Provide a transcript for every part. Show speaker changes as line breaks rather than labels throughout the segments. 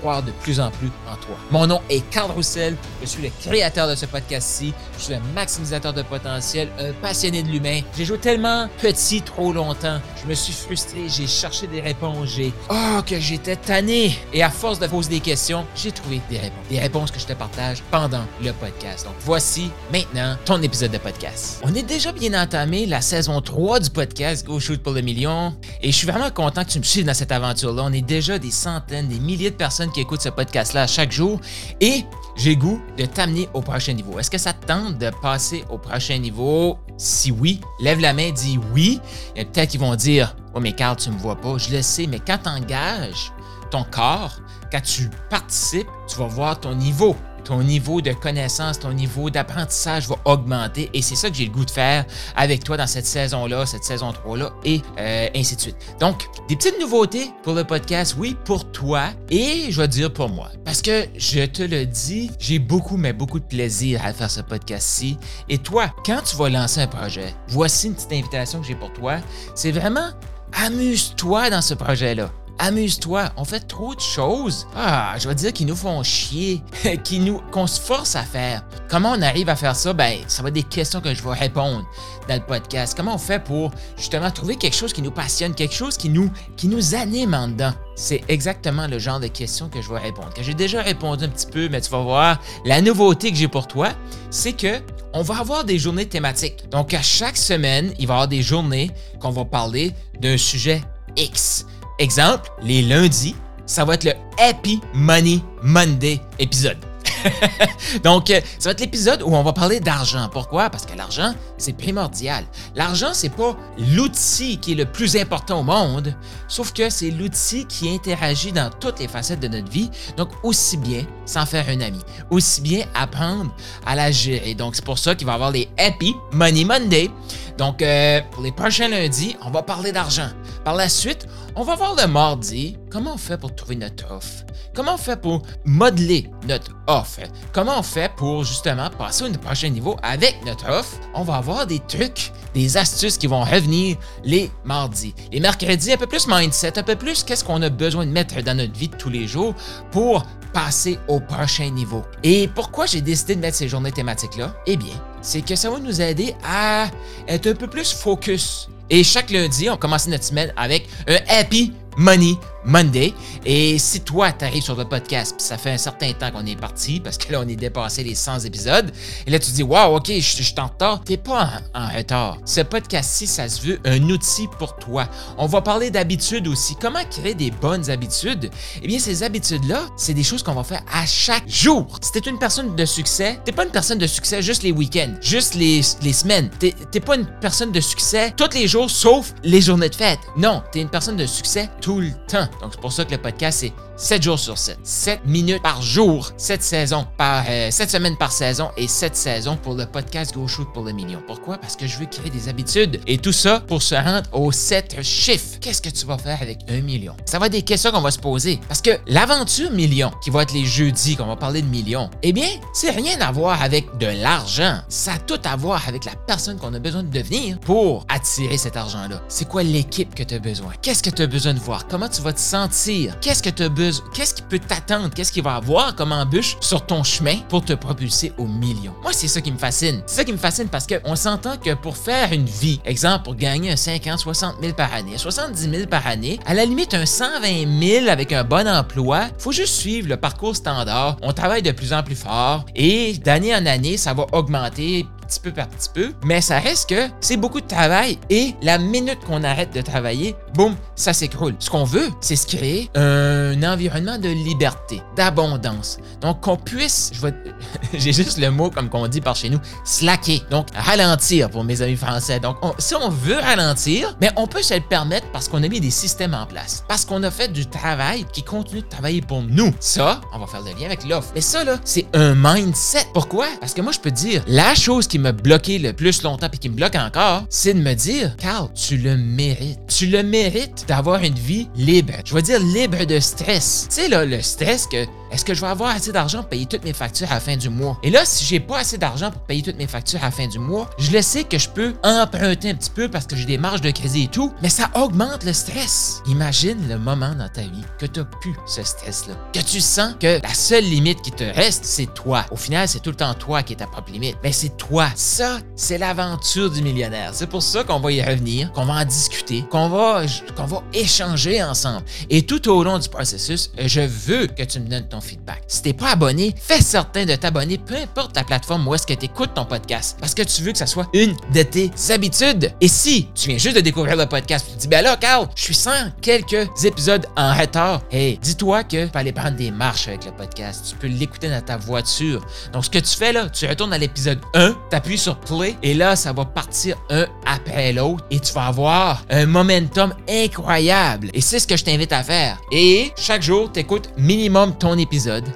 croire de plus en plus en toi. Mon nom est Carl Roussel, je suis le créateur de ce podcast-ci, je suis un maximisateur de potentiel, un passionné de l'humain. J'ai joué tellement petit trop longtemps, je me suis frustré, j'ai cherché des réponses, j'ai oh que j'étais tanné et à force de poser des questions, j'ai trouvé des réponses, des réponses que je te partage pendant le podcast. Donc voici maintenant ton épisode de podcast. On est déjà bien entamé la saison 3 du podcast Go Shoot pour le million et je suis vraiment content que tu me suives dans cette aventure-là. On est déjà des centaines, des milliers de personnes qui écoutent ce podcast-là chaque jour et j'ai goût de t'amener au prochain niveau. Est-ce que ça te tente de passer au prochain niveau? Si oui, lève la main, dis oui. Il y a peut-être qui vont dire Oh, mais Carl, tu me vois pas. Je le sais, mais quand tu engages ton corps, quand tu participes, tu vas voir ton niveau ton niveau de connaissance, ton niveau d'apprentissage va augmenter et c'est ça que j'ai le goût de faire avec toi dans cette saison-là, cette saison 3-là et euh, ainsi de suite. Donc, des petites nouveautés pour le podcast, oui, pour toi et je vais dire pour moi. Parce que je te le dis, j'ai beaucoup, mais beaucoup de plaisir à faire ce podcast-ci. Et toi, quand tu vas lancer un projet, voici une petite invitation que j'ai pour toi. C'est vraiment amuse-toi dans ce projet-là amuse-toi. On fait trop de choses. Ah, je vais dire qu'ils nous font chier, qui nous, qu'on se force à faire. Comment on arrive à faire ça? Ben, ça va être des questions que je vais répondre dans le podcast. Comment on fait pour justement trouver quelque chose qui nous passionne, quelque chose qui nous, qui nous anime en dedans? C'est exactement le genre de questions que je vais répondre. Que j'ai déjà répondu un petit peu, mais tu vas voir, la nouveauté que j'ai pour toi, c'est que on va avoir des journées thématiques. Donc, à chaque semaine, il va y avoir des journées qu'on va parler d'un sujet X. Exemple, les lundis, ça va être le Happy Money Monday épisode. Donc, euh, ça va être l'épisode où on va parler d'argent. Pourquoi? Parce que l'argent, c'est primordial. L'argent, c'est pas l'outil qui est le plus important au monde, sauf que c'est l'outil qui interagit dans toutes les facettes de notre vie. Donc, aussi bien s'en faire un ami, aussi bien apprendre à la gérer. Donc, c'est pour ça qu'il va y avoir les Happy Money Monday. Donc, euh, pour les prochains lundis, on va parler d'argent. Par la suite, on va voir le mardi comment on fait pour trouver notre offre? Comment on fait pour modeler notre offre? Comment on fait pour justement passer au prochain niveau avec notre offre? On va avoir des trucs, des astuces qui vont revenir les mardis. Les mercredis, un peu plus mindset, un peu plus qu'est-ce qu'on a besoin de mettre dans notre vie de tous les jours pour passer au prochain niveau. Et pourquoi j'ai décidé de mettre ces journées thématiques-là? Eh bien, c'est que ça va nous aider à être un peu plus focus. Et chaque lundi, on commence notre semaine avec un happy money Monday. Et si toi, tu arrives sur le podcast, puis ça fait un certain temps qu'on est parti, parce que là, on est dépassé les 100 épisodes, et là, tu dis, waouh, ok, je suis en retard. T'es pas en, retard. Ce podcast-ci, ça se veut un outil pour toi. On va parler d'habitudes aussi. Comment créer des bonnes habitudes? Eh bien, ces habitudes-là, c'est des choses qu'on va faire à chaque jour. Si t'es une personne de succès, t'es pas une personne de succès juste les week-ends, juste les, les semaines. T'es pas une personne de succès tous les jours, sauf les journées de fête. Non, t'es une personne de succès tout le temps. Donc, c'est pour ça que le podcast, c'est 7 jours sur 7. 7 minutes par jour, 7 saisons par, 7 euh, semaines par saison et 7 saisons pour le podcast Go Shoot pour le million. Pourquoi? Parce que je veux créer des habitudes et tout ça pour se rendre aux 7 chiffres. Qu'est-ce que tu vas faire avec un million? Ça va être des questions qu'on va se poser. Parce que l'aventure million, qui va être les jeudis, qu'on va parler de millions, eh bien, c'est rien à voir avec de l'argent. Ça a tout à voir avec la personne qu'on a besoin de devenir pour attirer cet argent-là. C'est quoi l'équipe que tu as besoin? Qu'est-ce que tu as besoin de voir? Comment tu vas te sentir? Qu'est-ce que tu as qu'est-ce qui peut t'attendre, qu'est-ce qu'il va avoir comme embûche sur ton chemin pour te propulser au million? Moi, c'est ça qui me fascine. C'est ça qui me fascine parce qu'on s'entend que pour faire une vie, exemple, pour gagner un 50, 60 000 par année, 70 000 par année, à la limite un 120 000 avec un bon emploi, faut juste suivre le parcours standard. On travaille de plus en plus fort et d'année en année, ça va augmenter petit peu par petit peu, mais ça reste que c'est beaucoup de travail et la minute qu'on arrête de travailler, boum, ça s'écroule. Ce qu'on veut, c'est se créer un environnement de liberté, d'abondance. Donc qu'on puisse, je j'ai juste le mot comme qu'on dit par chez nous, slacker. Donc ralentir pour mes amis français. Donc si on veut ralentir, mais on peut se le permettre parce qu'on a mis des systèmes en place, parce qu'on a fait du travail qui continue de travailler pour nous. Ça, on va faire le lien avec l'offre. Mais ça là, c'est un mindset. Pourquoi? Parce que moi je peux dire la chose qui qui m'a bloqué le plus longtemps et qui me bloque encore, c'est de me dire, Carl, tu le mérites. Tu le mérites d'avoir une vie libre. Je veux dire libre de stress. Tu sais, là, le stress que est-ce que je vais avoir assez d'argent pour payer toutes mes factures à la fin du mois? Et là, si j'ai pas assez d'argent pour payer toutes mes factures à la fin du mois, je le sais que je peux emprunter un petit peu parce que j'ai des marges de crédit et tout, mais ça augmente le stress. Imagine le moment dans ta vie que tu plus ce stress-là. Que tu sens que la seule limite qui te reste, c'est toi. Au final, c'est tout le temps toi qui est ta propre limite. Mais c'est toi. Ça, c'est l'aventure du millionnaire. C'est pour ça qu'on va y revenir, qu'on va en discuter, qu'on va, qu'on va échanger ensemble. Et tout au long du processus, je veux que tu me donnes ton feedback. Si t'es pas abonné, fais certain de t'abonner, peu importe la plateforme où est-ce que tu écoutes ton podcast, parce que tu veux que ça soit une de tes habitudes. Et si tu viens juste de découvrir le podcast, tu te dis, ben là, Carl, je suis sans quelques épisodes en retard. Hey, dis-toi que tu peux aller prendre des marches avec le podcast. Tu peux l'écouter dans ta voiture. Donc, ce que tu fais là, tu retournes à l'épisode 1, tu appuies sur play, et là, ça va partir un après l'autre, et tu vas avoir un momentum incroyable. Et c'est ce que je t'invite à faire. Et chaque jour, tu écoutes minimum ton épisode.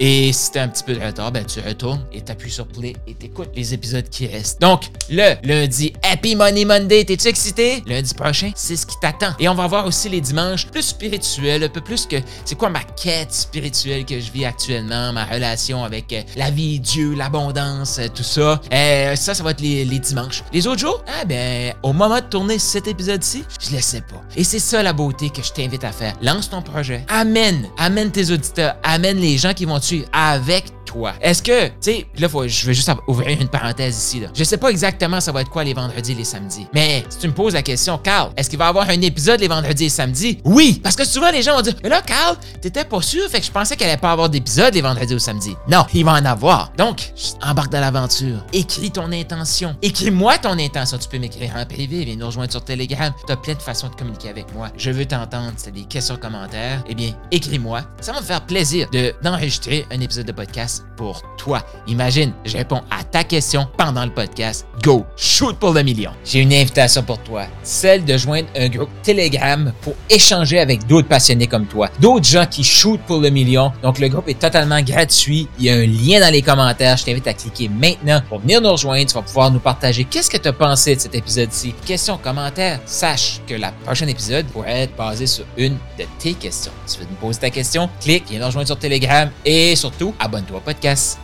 Et si t'as un petit peu de retard, ben tu retournes et t'appuies sur play et t'écoutes les épisodes qui restent. Donc, le lundi, Happy Money Monday, t'es-tu excité? Lundi prochain, c'est ce qui t'attend. Et on va voir aussi les dimanches plus spirituels, un peu plus que c'est quoi ma quête spirituelle que je vis actuellement, ma relation avec euh, la vie, Dieu, l'abondance, euh, tout ça. Euh, ça, ça va être les, les dimanches. Les autres jours, ah ben, au moment de tourner cet épisode-ci, je le sais pas. Et c'est ça la beauté que je t'invite à faire. Lance ton projet. Amène, amène tes auditeurs, amène les gens qui vont suivre avec est-ce que, tu sais, là, je vais juste ouvrir une parenthèse ici. Là. Je sais pas exactement ça va être quoi les vendredis et les samedis. Mais si tu me poses la question, Carl, est-ce qu'il va y avoir un épisode les vendredis et samedis? Oui! Parce que souvent, les gens vont dire, mais là, Carl, t'étais pas sûr, fait que je pensais qu'il allait pas avoir d'épisode les vendredis ou samedis. Non, il va en avoir. Donc, embarque dans l'aventure. Écris ton intention. Écris-moi ton intention. Tu peux m'écrire en privé, viens nous rejoindre sur Telegram. Tu as plein de façons de communiquer avec moi. Je veux t'entendre. Si tu des questions, commentaires, eh bien, écris-moi. Ça va me faire plaisir d'enregistrer un épisode de podcast pour toi. Imagine, je réponds à ta question pendant le podcast. Go, shoot pour le million. J'ai une invitation pour toi, celle de joindre un groupe Telegram pour échanger avec d'autres passionnés comme toi, d'autres gens qui shootent pour le million. Donc le groupe est totalement gratuit. Il y a un lien dans les commentaires. Je t'invite à cliquer maintenant pour venir nous rejoindre. Tu vas pouvoir nous partager qu'est-ce que tu as pensé de cet épisode-ci. Questions, commentaires. Sache que la prochaine épisode pourrait être basé sur une de tes questions. Tu veux me poser ta question? Clique, viens nous rejoindre sur Telegram et surtout, abonne-toi au podcast.